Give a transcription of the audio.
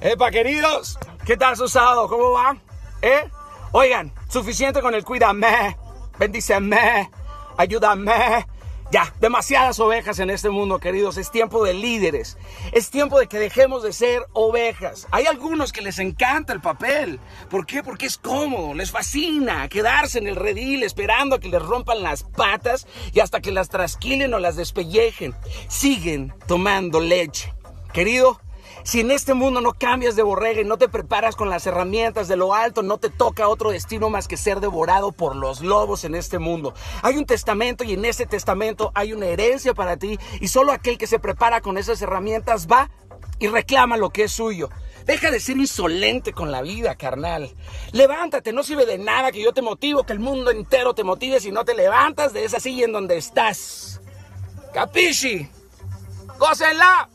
Epa, queridos, ¿qué tal su sábado? ¿Cómo va? ¿Eh? Oigan, suficiente con el cuídame, bendíceme, ayúdame. Ya, demasiadas ovejas en este mundo, queridos. Es tiempo de líderes. Es tiempo de que dejemos de ser ovejas. Hay algunos que les encanta el papel. ¿Por qué? Porque es cómodo, les fascina quedarse en el redil esperando a que les rompan las patas y hasta que las trasquilen o las despellejen. Siguen tomando leche. Querido, si en este mundo no cambias de borrega y no te preparas con las herramientas de lo alto, no te toca otro destino más que ser devorado por los lobos en este mundo. Hay un testamento y en ese testamento hay una herencia para ti y solo aquel que se prepara con esas herramientas va y reclama lo que es suyo. Deja de ser insolente con la vida, carnal. Levántate, no sirve de nada que yo te motivo, que el mundo entero te motive si no te levantas de esa silla en donde estás. Capisci. ¡Gócenla!